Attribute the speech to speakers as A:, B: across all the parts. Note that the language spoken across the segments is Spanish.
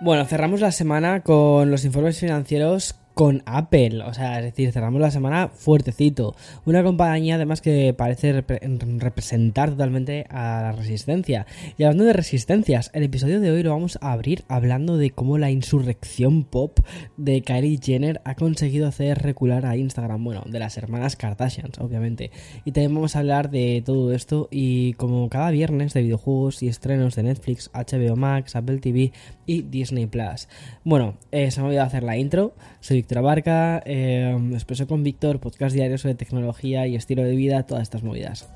A: Bueno, cerramos la semana con los informes financieros con Apple, o sea, es decir, cerramos la semana fuertecito. Una compañía además que parece representar totalmente a la resistencia. Y hablando de resistencias, el episodio de hoy lo vamos a abrir hablando de cómo la insurrección pop de Kylie Jenner ha conseguido hacer recular a Instagram, bueno, de las hermanas Kardashians, obviamente. Y también vamos a hablar de todo esto y como cada viernes de videojuegos y estrenos de Netflix, HBO Max, Apple TV y Disney Plus. Bueno, eh, se me ha olvidado hacer la intro. Soy Víctor Abarca, eh, expreso con Víctor, podcast diario sobre tecnología y estilo de vida, todas estas movidas.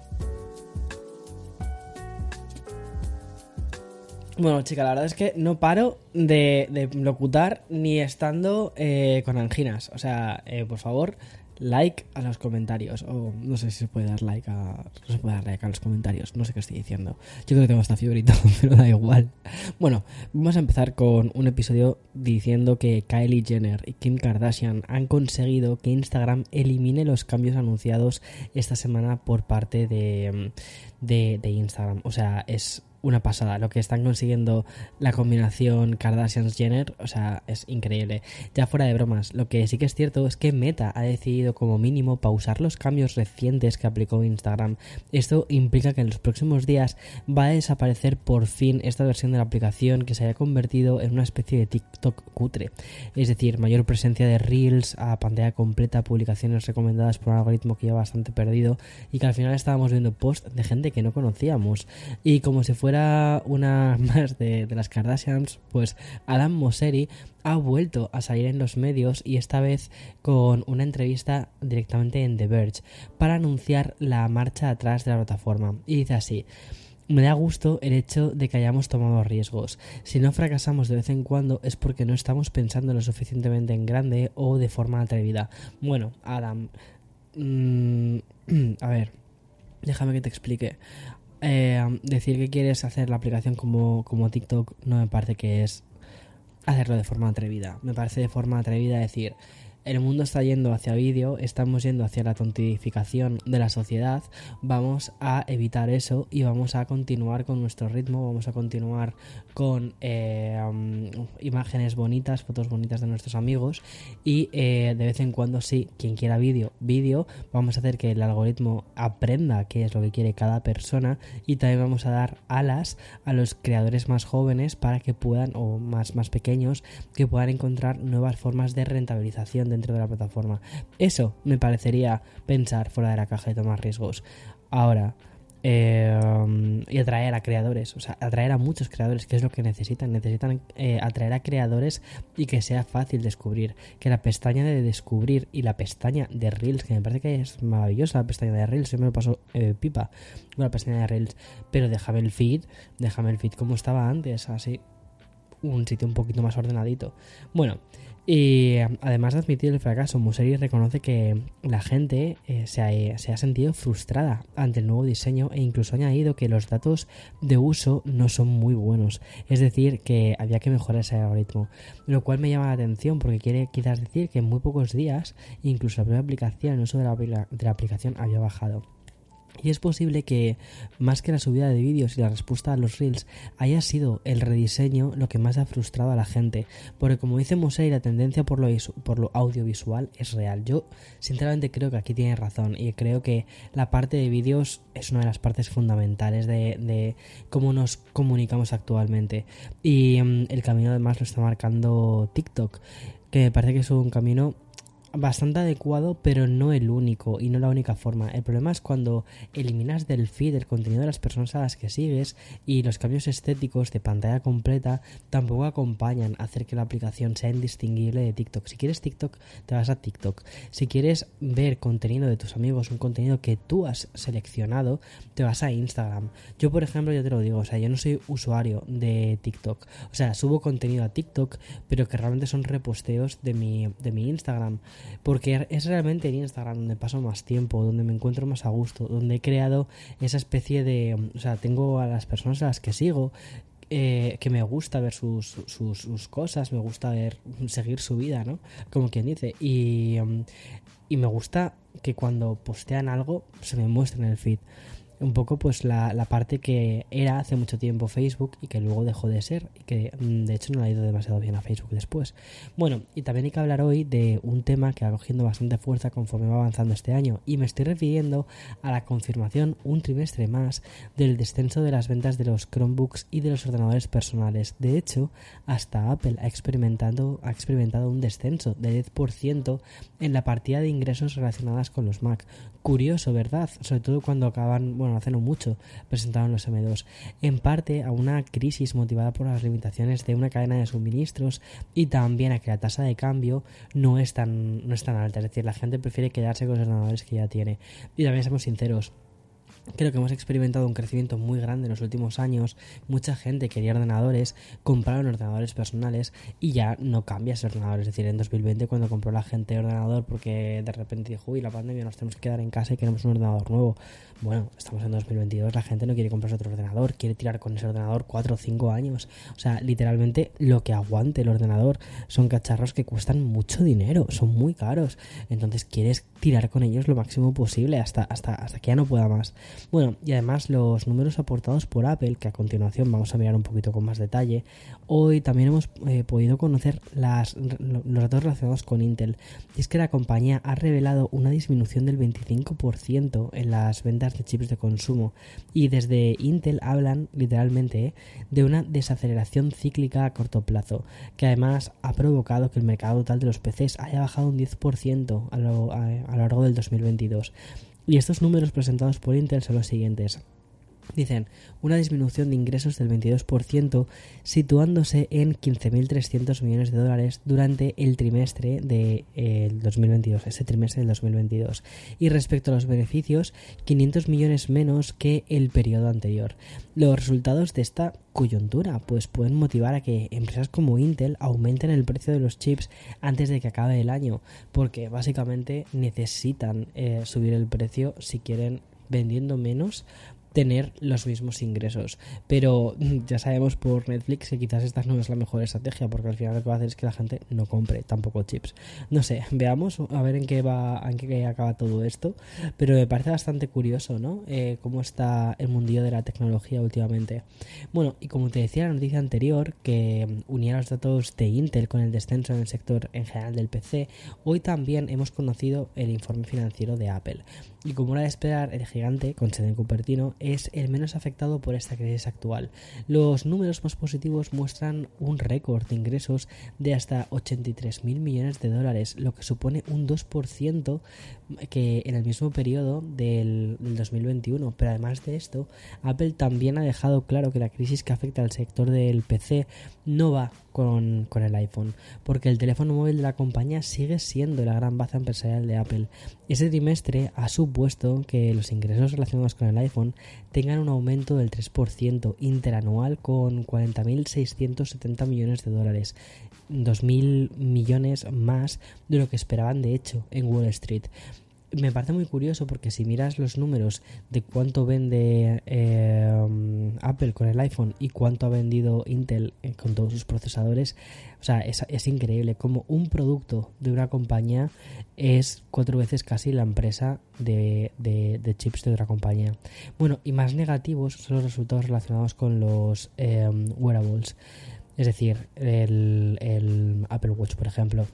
A: Bueno, chica, la verdad es que no paro de, locutar ni estando eh, con anginas. O sea, eh, por favor, like a los comentarios. O no sé si se puede dar like a. No se puede dar like a los comentarios. No sé qué estoy diciendo. Yo creo que tengo esta fiebre pero da igual. Bueno, vamos a empezar con un episodio diciendo que Kylie Jenner y Kim Kardashian han conseguido que Instagram elimine los cambios anunciados esta semana por parte de, de, de Instagram. O sea, es una pasada. Lo que están consiguiendo la combinación Kardashians-Jenner, o sea, es increíble. Ya fuera de bromas, lo que sí que es cierto es que Meta ha decidido como mínimo pausar los cambios recientes que aplicó Instagram. Esto implica que en los próximos días va a desaparecer por fin esta versión de la aplicación que se haya convertido en una especie de TikTok cutre. Es decir, mayor presencia de Reels a pantalla completa, publicaciones recomendadas por un algoritmo que ya bastante perdido y que al final estábamos viendo posts de gente que no conocíamos. Y como si fuera una más de, las Kardashians, pues Adam Mosseri ha vuelto a salir en los medios y esta vez con una entrevista directamente en The Verge para anunciar la marcha atrás de la plataforma. Y dice así. Me da gusto el hecho de que hayamos tomado riesgos. Si no fracasamos de vez en cuando es porque no estamos pensando lo suficientemente en grande o de forma atrevida. Bueno, Adam, mm, a ver, déjame que te explique. Eh, decir que quieres hacer la aplicación como, como TikTok no me parece que es hacerlo de forma atrevida. Me parece de forma atrevida decir, el mundo está yendo hacia vídeo, estamos yendo hacia la tontificación de la sociedad, vamos a evitar eso y vamos a continuar con nuestro ritmo, vamos a continuar con eh, imágenes bonitas, fotos bonitas de nuestros amigos y eh, de vez en cuando sí, quien quiera vídeo, vídeo, vamos a hacer que el algoritmo aprenda qué es lo que quiere cada persona y también vamos a dar alas a los creadores más jóvenes para que puedan, o más, más pequeños, que puedan encontrar nuevas formas de rentabilización dentro de la plataforma. Eso me parecería pensar fuera de la caja y tomar riesgos. Ahora, eh, y atraer a creadores, o sea, atraer a muchos creadores, que es lo que necesitan. Necesitan eh, atraer a creadores y que sea fácil descubrir. Que la pestaña de descubrir y la pestaña de Reels, que me parece que es maravillosa la pestaña de Reels, yo me lo paso eh, pipa con la pestaña de Reels, pero déjame el feed, déjame el feed como estaba antes, así, un sitio un poquito más ordenadito. Bueno, y además de admitir el fracaso, Museri reconoce que la gente eh, se, ha, se, ha, sentido frustrada ante el nuevo diseño e incluso ha añadido que los datos de uso no son muy buenos. Es decir, que había que mejorar ese algoritmo. Lo cual me llama la atención porque quiere quizás decir que en muy pocos días incluso la primera aplicación, el uso de la aplicación había bajado. Y es posible que, más que la subida de vídeos y la respuesta a los reels, haya sido el rediseño lo que más ha frustrado a la gente. Porque como dice Mosey, la tendencia por lo, por lo audiovisual es real. Yo sinceramente creo que aquí tiene razón y creo que la parte de vídeos es una de las partes fundamentales de, de cómo nos comunicamos actualmente. Y mm, el camino además lo está marcando TikTok, que me parece que es un camino bastante adecuado, pero no el único y no la única forma. El problema es cuando eliminas del feed el contenido de las personas a las que sigues y los cambios estéticos de pantalla completa tampoco acompañan a hacer que la aplicación sea indistinguible de TikTok. Si quieres TikTok, te vas a TikTok. Si quieres ver contenido de tus amigos, un contenido que tú has seleccionado, te vas a Instagram. Yo, por ejemplo, yo te lo digo, o sea, yo no soy usuario de TikTok. O sea, subo contenido a TikTok, pero que realmente son reposteos de mi, de mi Instagram porque es realmente en Instagram donde paso más tiempo, donde me encuentro más a gusto, donde he creado esa especie de... O sea, tengo a las personas a las que sigo, eh, que me gusta ver sus, sus, cosas, me gusta ver seguir su vida, ¿no? Como quien dice. Y, y me gusta que cuando postean algo se me muestre en el feed un poco pues la, la, parte que era hace mucho tiempo Facebook y que luego dejó de ser y que mm, de hecho no ha ido demasiado bien a Facebook después. Bueno, y también hay que hablar hoy de un tema que va cogiendo bastante fuerza conforme va avanzando este año y me estoy refiriendo a la confirmación un trimestre más del descenso de las ventas de los Chromebooks y de los ordenadores personales. De hecho, hasta Apple ha experimentado, ha experimentado un descenso de 10% en la partida de ingresos relacionadas con los Mac. Curioso, ¿verdad? Sobre todo cuando acaban, hace no mucho, presentaron los M2, en parte a una crisis motivada por las limitaciones de una cadena de suministros y también a que la tasa de cambio no es tan, no es tan alta, es decir, la gente prefiere quedarse con los ordenadores que ya tiene. Y también seamos sinceros, Creo que hemos experimentado un crecimiento muy grande en los últimos años. Mucha gente quería ordenadores, compraron ordenadores personales y ya no cambia ese ordenador. Es decir, en 2020 cuando compró la gente ordenador porque de repente dijo, uy, la pandemia nos tenemos que quedar en casa y queremos un ordenador nuevo. Bueno, estamos en 2022, la gente no quiere comprarse otro ordenador, quiere tirar con ese ordenador 4 o 5 años. O sea, literalmente lo que aguante el ordenador son cacharros que cuestan mucho dinero, son muy caros. Entonces quieres tirar con ellos lo máximo posible hasta, hasta, hasta que ya no pueda más. Bueno, y además los números aportados por Apple, que a continuación vamos a mirar un poquito con más detalle, hoy también hemos eh, podido conocer las, los datos relacionados con Intel. Y es que la compañía ha revelado una disminución del 25% en las ventas de chips de consumo. Y desde Intel hablan literalmente eh, de una desaceleración cíclica a corto plazo, que además ha provocado que el mercado total de los PCs haya bajado un 10% a lo, a, a lo largo del 2022. Y estos números presentados por Intel son los siguientes. Dicen una disminución de ingresos del 22%, situándose en 15.300 millones de dólares durante el trimestre de 2022, eh, ese trimestre del 2022. Y respecto a los beneficios, 500 millones menos que el periodo anterior. Los resultados de esta coyuntura pues pueden motivar a que empresas como Intel aumenten el precio de los chips antes de que acabe el año, porque básicamente necesitan eh, subir el precio si quieren vendiendo menos tener los mismos ingresos. Pero ya sabemos por Netflix que quizás esta no es la mejor estrategia, porque al final lo que va a hacer es que la gente no compre tampoco chips. No sé, veamos a ver en qué va, en qué acaba todo esto. Pero me parece bastante curioso, ¿no? Eh, cómo está el mundillo de la tecnología últimamente. Bueno, y como te decía en la noticia anterior, que unía los datos de Intel con el descenso en el sector en general del PC, hoy también hemos conocido el informe financiero de Apple. Y como era de esperar, el gigante, con sede en Cupertino, es el menos afectado por esta crisis actual. Los números más positivos muestran un récord de ingresos de hasta 83.000 millones de dólares, lo que supone un 2% que en el mismo periodo del, 2021. Pero además de esto, Apple también ha dejado claro que la crisis que afecta al sector del PC no va con, con, el iPhone, porque el teléfono móvil de la compañía sigue siendo la gran baza empresarial de Apple. Ese trimestre ha supuesto que los ingresos relacionados con el iPhone tengan un aumento del 3% interanual con 40.670 millones de dólares, 2.000 millones más de lo que esperaban de hecho en Wall Street me parece muy curioso porque si miras los números de cuánto vende eh, Apple con el iPhone y cuánto ha vendido Intel eh, con todos sus procesadores, o sea, es, increíble como un producto de una compañía es cuatro veces casi la empresa de, de, chips de otra compañía. Bueno, y más negativos son los resultados relacionados con los eh, wearables, es decir, el Apple Watch, por ejemplo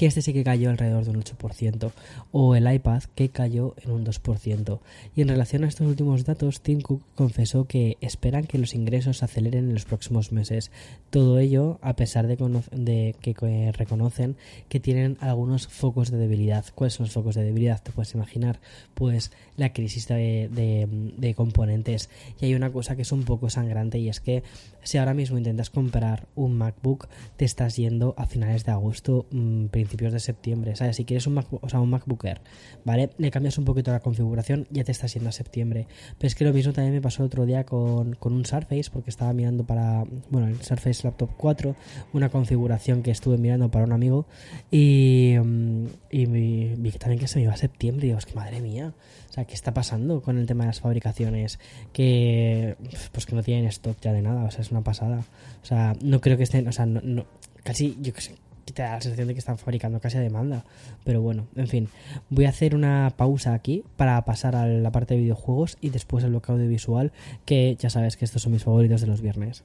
A: que este sí que cayó alrededor de un 8%, o el iPad que cayó en un 2%. Y en relación a estos últimos datos, Tim Cook confesó que esperan que los ingresos aceleren en los próximos meses. Todo ello a pesar de, que reconocen que tienen algunos focos de debilidad. ¿Cuáles son los focos de debilidad? Te puedes imaginar, pues la crisis de componentes. Y hay una cosa que es un poco sangrante y es que si ahora mismo intentas comprar un MacBook, te estás yendo a finales de agosto, mm, principios de septiembre. ¿Sabes? Si quieres un, MacBook, o sea, un MacBook ¿vale? Le cambias un poquito la configuración, ya te estás yendo a septiembre. Pero es que lo mismo también me pasó el otro día con, un Surface, porque estaba mirando para, bueno, el Surface Laptop 4, una configuración que estuve mirando para un amigo y, mm, y vi también que se me iba a septiembre. Y digo, es que madre mía, o sea, ¿qué está pasando con el tema de las fabricaciones? Que, pues que no tienen stock ya de nada, o sea, es una pasada. O sea, no creo que estén, o sea, no, casi, yo que sé, te da la sensación de que están fabricando casi a demanda. Pero bueno, en fin, voy a hacer una pausa aquí para pasar a la parte de videojuegos y después el bloque audiovisual, que ya sabes que estos son mis favoritos de los viernes.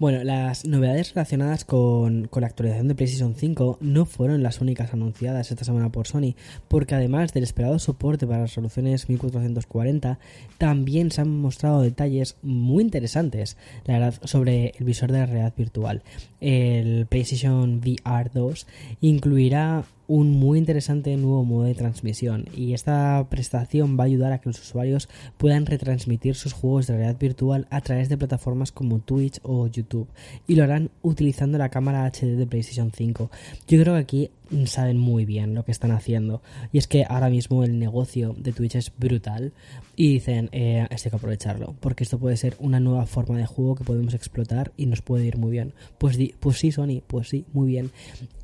A: Bueno, las novedades relacionadas con, la actualización de PlayStation 5 no fueron las únicas anunciadas esta semana por Sony, porque además del esperado soporte para las resoluciones 1440, también se han mostrado detalles muy interesantes, la verdad, sobre el visor de la realidad virtual. El PlayStation VR 2 incluirá un muy interesante nuevo modo de transmisión y esta prestación va a ayudar a que los usuarios puedan retransmitir sus juegos de realidad virtual a través de plataformas como Twitch o YouTube y lo harán utilizando la cámara HD de PlayStation 5. Yo creo que aquí saben muy bien lo que están haciendo. Y es que ahora mismo el negocio de Twitch es brutal y dicen, eh, esto hay que aprovecharlo, porque esto puede ser una nueva forma de juego que podemos explotar y nos puede ir muy bien. Pues, pues sí, Sony, pues sí, muy bien.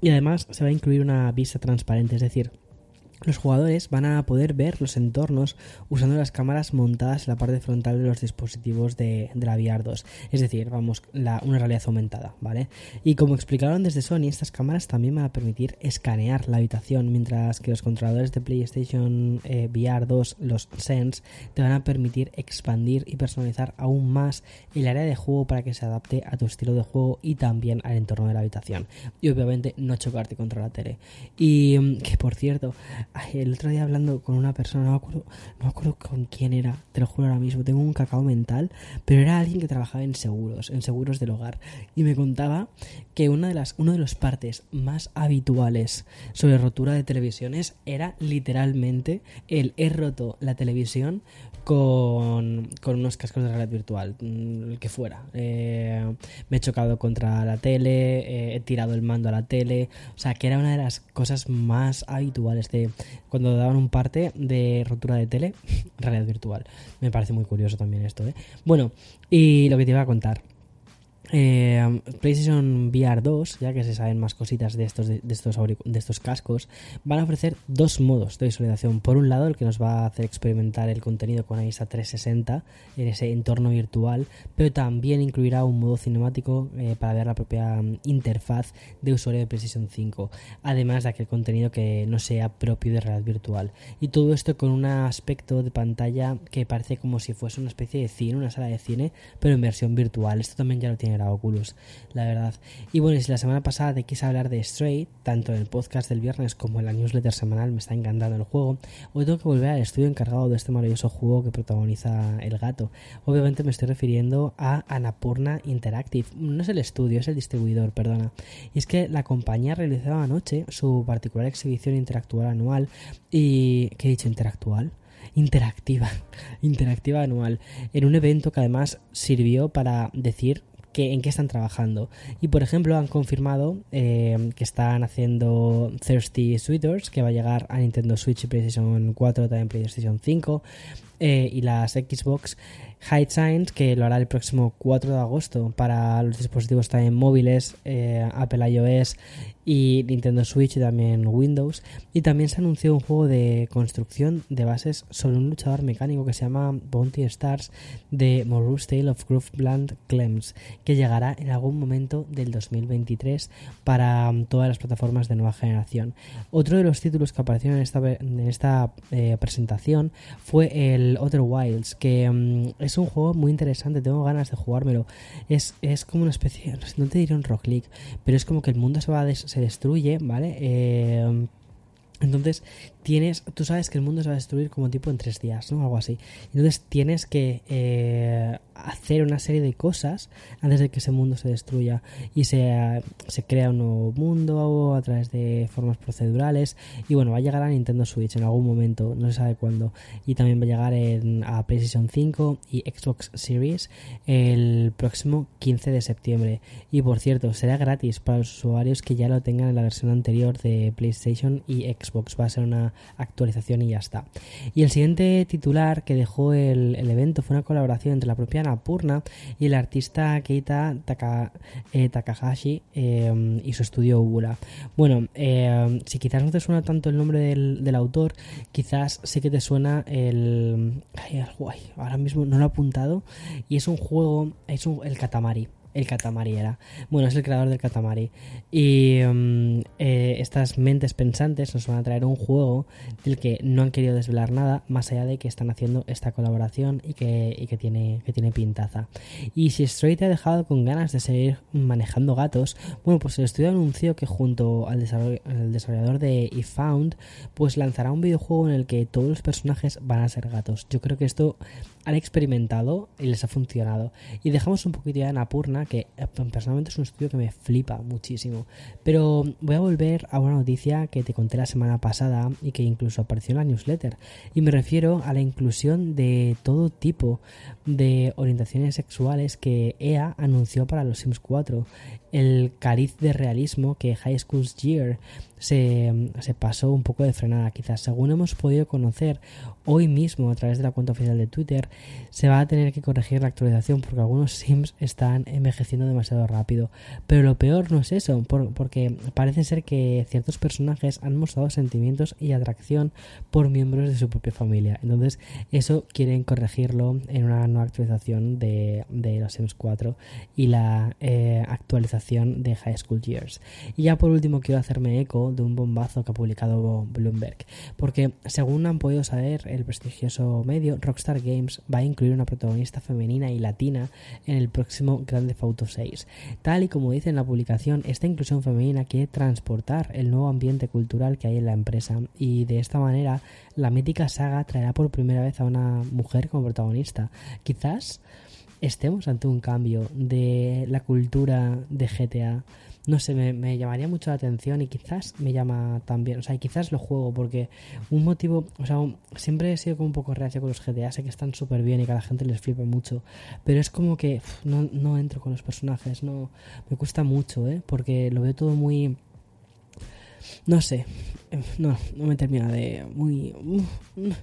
A: Y además se va a incluir una vista transparente, es decir, los jugadores van a poder ver los entornos usando las cámaras montadas en la parte frontal de los dispositivos de, la VR 2. Es decir, vamos, una realidad aumentada, ¿vale? Y como explicaron desde Sony, estas cámaras también van a permitir escanear la habitación, mientras que los controladores de PlayStation eh, VR 2, los Sense, te van a permitir expandir y personalizar aún más el área de juego para que se adapte a tu estilo de juego y también al entorno de la habitación. Y obviamente no chocarte contra la tele. Y mm, que por cierto, el otro día hablando con una persona, no me, acuerdo, no acuerdo con quién era, te lo juro ahora mismo, tengo un cacao mental, pero era alguien que trabajaba en seguros, en seguros del hogar, y me contaba que una de las, uno de los partes más habituales sobre rotura de televisiones era literalmente el he roto la televisión con, unos cascos de realidad virtual, mm, el que fuera. Eh, me he chocado contra la tele, eh, he tirado el mando a la tele, o sea, que era una de las cosas más habituales de cuando daban un parte de rotura de tele, realidad virtual. Me parece muy curioso también esto, ¿eh? Bueno, y lo que te iba a contar. Eh, PlayStation VR 2, ya que se saben más cositas de estos, de, estos, de estos cascos, van a ofrecer dos modos de visualización. Por un lado, el que nos va a hacer experimentar el contenido con ISA 360 en ese entorno virtual, pero también incluirá un modo cinemático eh, para ver la propia mm, interfaz de usuario de PlayStation 5, además de aquel contenido que no sea propio de realidad virtual. Y todo esto con un aspecto de pantalla que parece como si fuese una especie de cine, una sala de cine, pero en versión virtual. Esto también ya lo tiene era Oculus, la verdad. Y bueno, si la semana pasada te quise hablar de Stray, tanto en el podcast del viernes como en la newsletter semanal me está encantando el juego, hoy tengo que volver al estudio encargado de este maravilloso juego que protagoniza el gato. Obviamente me estoy refiriendo a Anapurna Interactive. No es el estudio, es el distribuidor, perdona. Y es que la compañía realizaba anoche su particular exhibición interactual anual y... ¿Qué he dicho? Interactual interactiva, interactiva anual, en un evento que además sirvió para decir en qué están trabajando. Y por ejemplo, han confirmado eh, que están haciendo Thirsty Sweeters, que va a llegar a Nintendo Switch y PlayStation 4, también PlayStation 5. Eh, y las Xbox High Science, que lo hará el próximo 4 de agosto para los dispositivos también móviles, eh, Apple iOS y Nintendo Switch y también Windows. Y también se anunció un juego de construcción de bases sobre un luchador mecánico que se llama Bounty Stars de Morus Tale of Groove Bland Clems, que llegará en algún momento del 2023 para um, todas las plataformas de nueva generación. Otro de los títulos que aparecieron en esta, en esta eh, presentación fue el Other Wilds, que um, es un juego muy interesante, tengo ganas de jugármelo. Es, es como una especie, no te diré un rock league, pero es como que el mundo se va a se destruye, ¿vale? Eh, entonces tienes, tú sabes que el mundo se va a destruir como tipo en tres días, ¿no? Algo así. Entonces tienes que eh, hacer una serie de cosas antes de que ese mundo se destruya y se, se crea un nuevo mundo a través de formas procedurales. Y bueno, va a llegar a Nintendo Switch en algún momento, no se sabe cuándo. Y también va a llegar en, a PlayStation 5 y Xbox Series el próximo 15 de septiembre. Y por cierto, será gratis para los usuarios que ya lo tengan en la versión anterior de PlayStation y Xbox. Va a ser una actualización y ya está. Y el siguiente titular que dejó el, evento fue una colaboración entre la propia Napurna y el artista Keita eh, Takahashi eh, y su estudio Ubula. Bueno, eh, si quizás no te suena tanto el nombre del, autor, quizás sí que te suena el... Ay, ahora mismo no lo he apuntado. Y es un juego, es un, el Katamari el Katamari era. Bueno, es el creador del Katamari. Y mm, eh, estas mentes pensantes nos van a traer un juego del que no han querido desvelar nada, más allá de que están haciendo esta colaboración y que, que, tiene, que tiene pintaza. Y si Stray te ha dejado con ganas de seguir manejando gatos, bueno, pues el estudio anunció que junto al, al desarrollador de eFound, pues lanzará un videojuego en el que todos los personajes van a ser gatos. Yo creo que esto han experimentado y les ha funcionado. Y dejamos un poquito ya en Apurna, que eh, personalmente es un estudio que me flipa muchísimo. Pero voy a volver a una noticia que te conté la semana pasada y que incluso apareció en la newsletter. Y me refiero a la inclusión de todo tipo de orientaciones sexuales que EA anunció para los Sims 4. El cariz de realismo que High School's Year se, se, pasó un poco de frenada quizás. Según hemos podido conocer hoy mismo a través de la cuenta oficial de Twitter, se va a tener que corregir la actualización porque algunos Sims están envejeciendo demasiado rápido. Pero lo peor no es eso, porque parece ser que ciertos personajes han mostrado sentimientos y atracción por miembros de su propia familia. Entonces eso quieren corregirlo en una nueva actualización de, de los Sims 4 y la eh, actualización de High School Years. Y ya por último quiero hacerme eco de un bombazo que ha publicado Bloomberg. Porque, según han podido saber el prestigioso medio, Rockstar Games va a incluir una protagonista femenina y latina en el próximo Grand Theft Auto 6. Tal y como dice en la publicación, esta inclusión femenina quiere transportar el nuevo ambiente cultural que hay en la empresa y de esta manera la mítica saga traerá por primera vez a una mujer como protagonista. Quizás estemos ante un cambio de la cultura de GTA no sé, me, llamaría mucho la atención y quizás me llama también, o sea, quizás lo juego porque un motivo, o sea, siempre he sido como un poco reacio con los GTA, sé que están súper bien y que a la gente les flipa mucho, pero es como que no, no entro con los personajes, no, me cuesta mucho, ¿eh? Porque lo veo todo muy... No sé, no, no me termina de muy...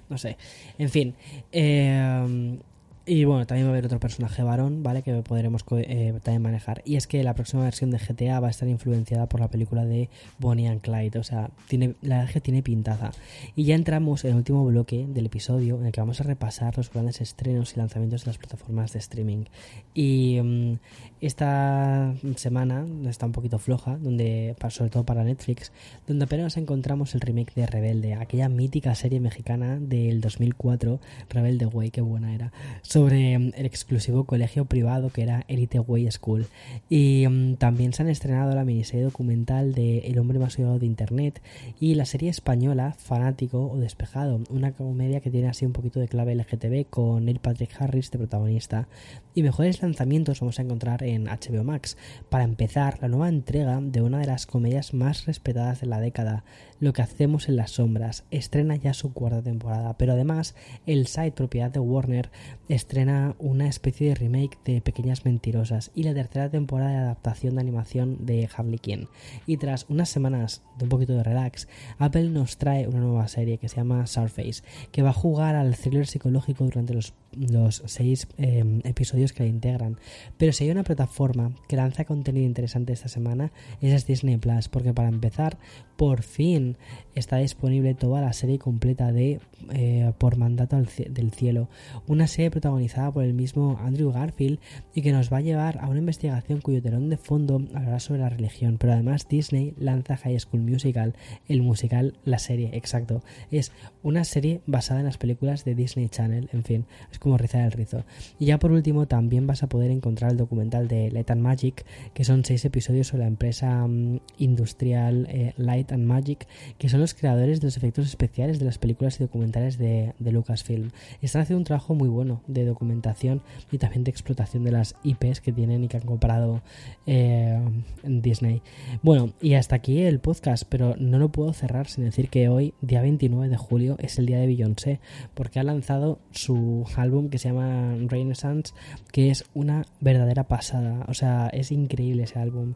A: No sé, en fin. Eh, y bueno, también va a haber otro personaje varón, ¿vale? Que podremos eh, también manejar. Y es que la próxima versión de GTA va a estar influenciada por la película de Bonnie and Clyde. O sea, tiene, la verdad que tiene pintaza. Y ya entramos en el último bloque del episodio en el que vamos a repasar los grandes estrenos y lanzamientos de las plataformas de streaming. Y mm, esta semana está un poquito floja, donde sobre todo para Netflix, donde apenas encontramos el remake de Rebelde, aquella mítica serie mexicana del 2004, Rebelde Way, qué buena era sobre mm, el exclusivo colegio privado que era Elite Way School. Y mm, también se han estrenado la miniserie documental de El hombre más odiado de Internet y la serie española Fanático o Despejado, una comedia que tiene así un poquito de clave LGTB con Neil Patrick Harris de protagonista. Y mejores lanzamientos vamos a encontrar en HBO Max. Para empezar, la nueva entrega de una de las comedias más respetadas de la década, Lo que hacemos en las sombras, estrena ya su cuarta temporada, pero además el site propiedad de Warner estrena una especie de remake de Pequeñas Mentirosas y la tercera temporada de adaptación de animación de Harley Quinn. Y tras unas semanas de un poquito de relax, Apple nos trae una nueva serie que se llama Surface, que va a jugar al thriller psicológico durante los, los seis em, episodios que la integran. Pero si hay una plataforma que lanza contenido interesante esta semana, esa es Disney Plus, porque para empezar, por fin está disponible toda la serie completa de eh, Por Mandato del Cielo, una serie protagonizada por el mismo Andrew Garfield y que nos va a llevar a una investigación cuyo telón de fondo hablará sobre la religión, pero además Disney lanza High School Musical, el musical, la serie, exacto. Es una serie basada en las películas de Disney Channel, en fin, es como rizar el rizo. Y ya por último también vas a poder encontrar el documental de Light and Magic, que son seis episodios sobre la empresa mm, industrial eh, Light and Magic, que son los creadores de los efectos especiales de las películas y documentales de, Lucasfilm. Están haciendo un trabajo muy bueno de documentación y también de explotación de las IPs que tienen y que han comprado eh, Disney. Bueno, y hasta aquí el podcast, pero no lo puedo cerrar sin decir que hoy, día 29 de julio, es el día de Beyoncé, porque ha lanzado su álbum que se llama Renaissance, que es una verdadera pasada. O sea, es increíble ese álbum.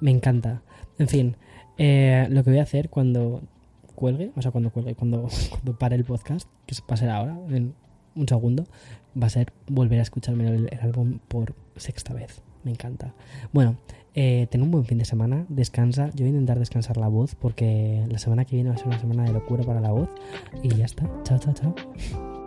A: Me encanta. En fin, eh, lo que voy a hacer cuando cuelgue, o sea, cuando cuelgue, cuando, cuando pare el podcast, que va a ser ahora, en un segundo, va a ser volver a escucharme el, álbum por sexta vez. Me encanta. Bueno, eh, ten un buen fin de semana, descansa. Yo voy a intentar descansar la voz porque la semana que viene va a ser una semana de locura para la voz. Y ya está. Chao, chao, chao.